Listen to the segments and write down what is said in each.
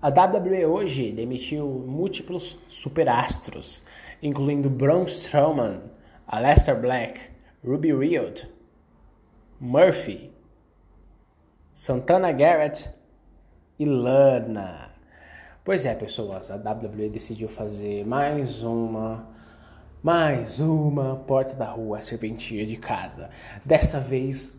A WWE hoje demitiu múltiplos superastros, incluindo Braun Strowman, Aleister Black, Ruby Riott, Murphy, Santana Garrett e Lana. Pois é, pessoas, a WWE decidiu fazer mais uma mais uma porta da rua, serventia de casa. Desta vez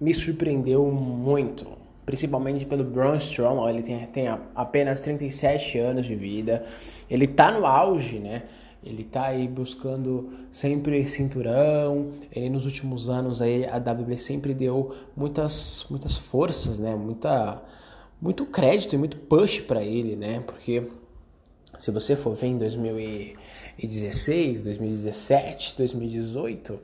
me surpreendeu muito principalmente pelo Braun Strowman, ele tem, tem apenas 37 anos de vida, ele tá no auge, né? Ele tá aí buscando sempre cinturão. Ele nos últimos anos aí a WWE sempre deu muitas muitas forças, né? Muita muito crédito e muito push para ele, né? Porque se você for ver em 2016, 2017, 2018,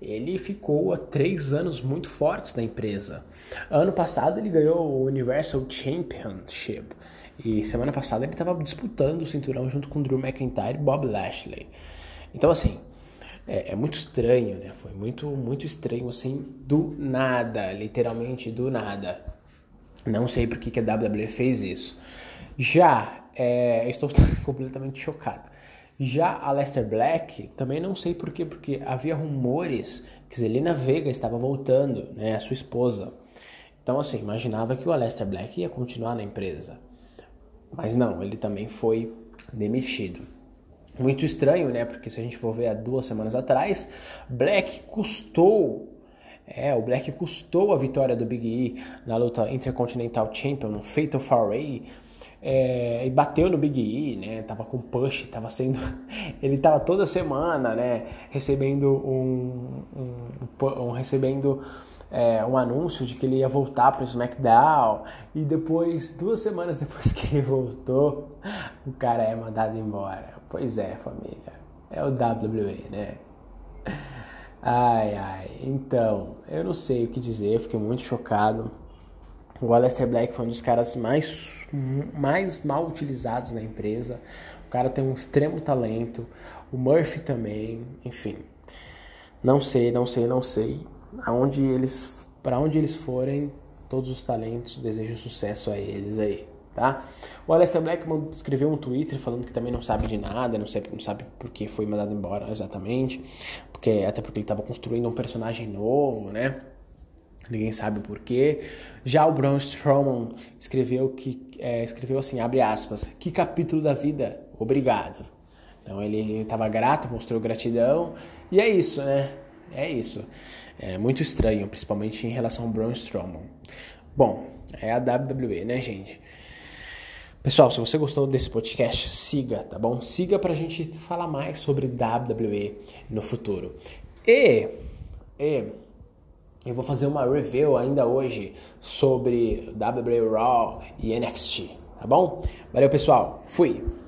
ele ficou há três anos muito fortes na empresa. Ano passado ele ganhou o Universal Championship e semana passada ele estava disputando o cinturão junto com Drew McIntyre e Bob Lashley. Então assim é, é, muito estranho, né? Foi muito muito estranho assim do nada, literalmente do nada. Não sei por que, que a WWE fez isso. Já é, estou completamente chocado. Já a Lester Black, também não sei porquê, porque havia rumores que Zelina Vega estava voltando, né, a sua esposa. Então, assim, imaginava que o Lester Black ia continuar na empresa. Mas não, ele também foi demitido. Muito estranho, né? Porque se a gente for ver há duas semanas atrás, Black custou. É, o Black custou a vitória do Big E na luta Intercontinental Champion no Fatal 4 é, e bateu no Big E, né? Tava com push, tava sendo. Ele tava toda semana, né? Recebendo um. um, um recebendo é, um anúncio de que ele ia voltar para SmackDown. E depois, duas semanas depois que ele voltou, o cara é mandado embora. Pois é, família. É o WWE, né? Ai, ai. Então, eu não sei o que dizer, eu fiquei muito chocado. O Aleister Black foi um dos caras mais, mais mal utilizados na empresa. O cara tem um extremo talento. O Murphy também, enfim. Não sei, não sei, não sei. Aonde eles, para onde eles forem, todos os talentos, desejo sucesso a eles aí, tá? O Aleister Black escreveu um Twitter falando que também não sabe de nada, não sabe, não sabe por que foi mandado embora exatamente, porque até porque ele estava construindo um personagem novo, né? Ninguém sabe o porquê. Já o Braun Strowman escreveu que é, escreveu assim, abre aspas, que capítulo da vida, obrigado. Então ele estava grato, mostrou gratidão e é isso, né? É isso. É muito estranho, principalmente em relação ao Braun Strowman. Bom, é a WWE, né, gente? Pessoal, se você gostou desse podcast, siga, tá bom? Siga pra gente falar mais sobre WWE no futuro. E, e eu vou fazer uma review ainda hoje sobre WWE Raw e NXT, tá bom? Valeu, pessoal. Fui.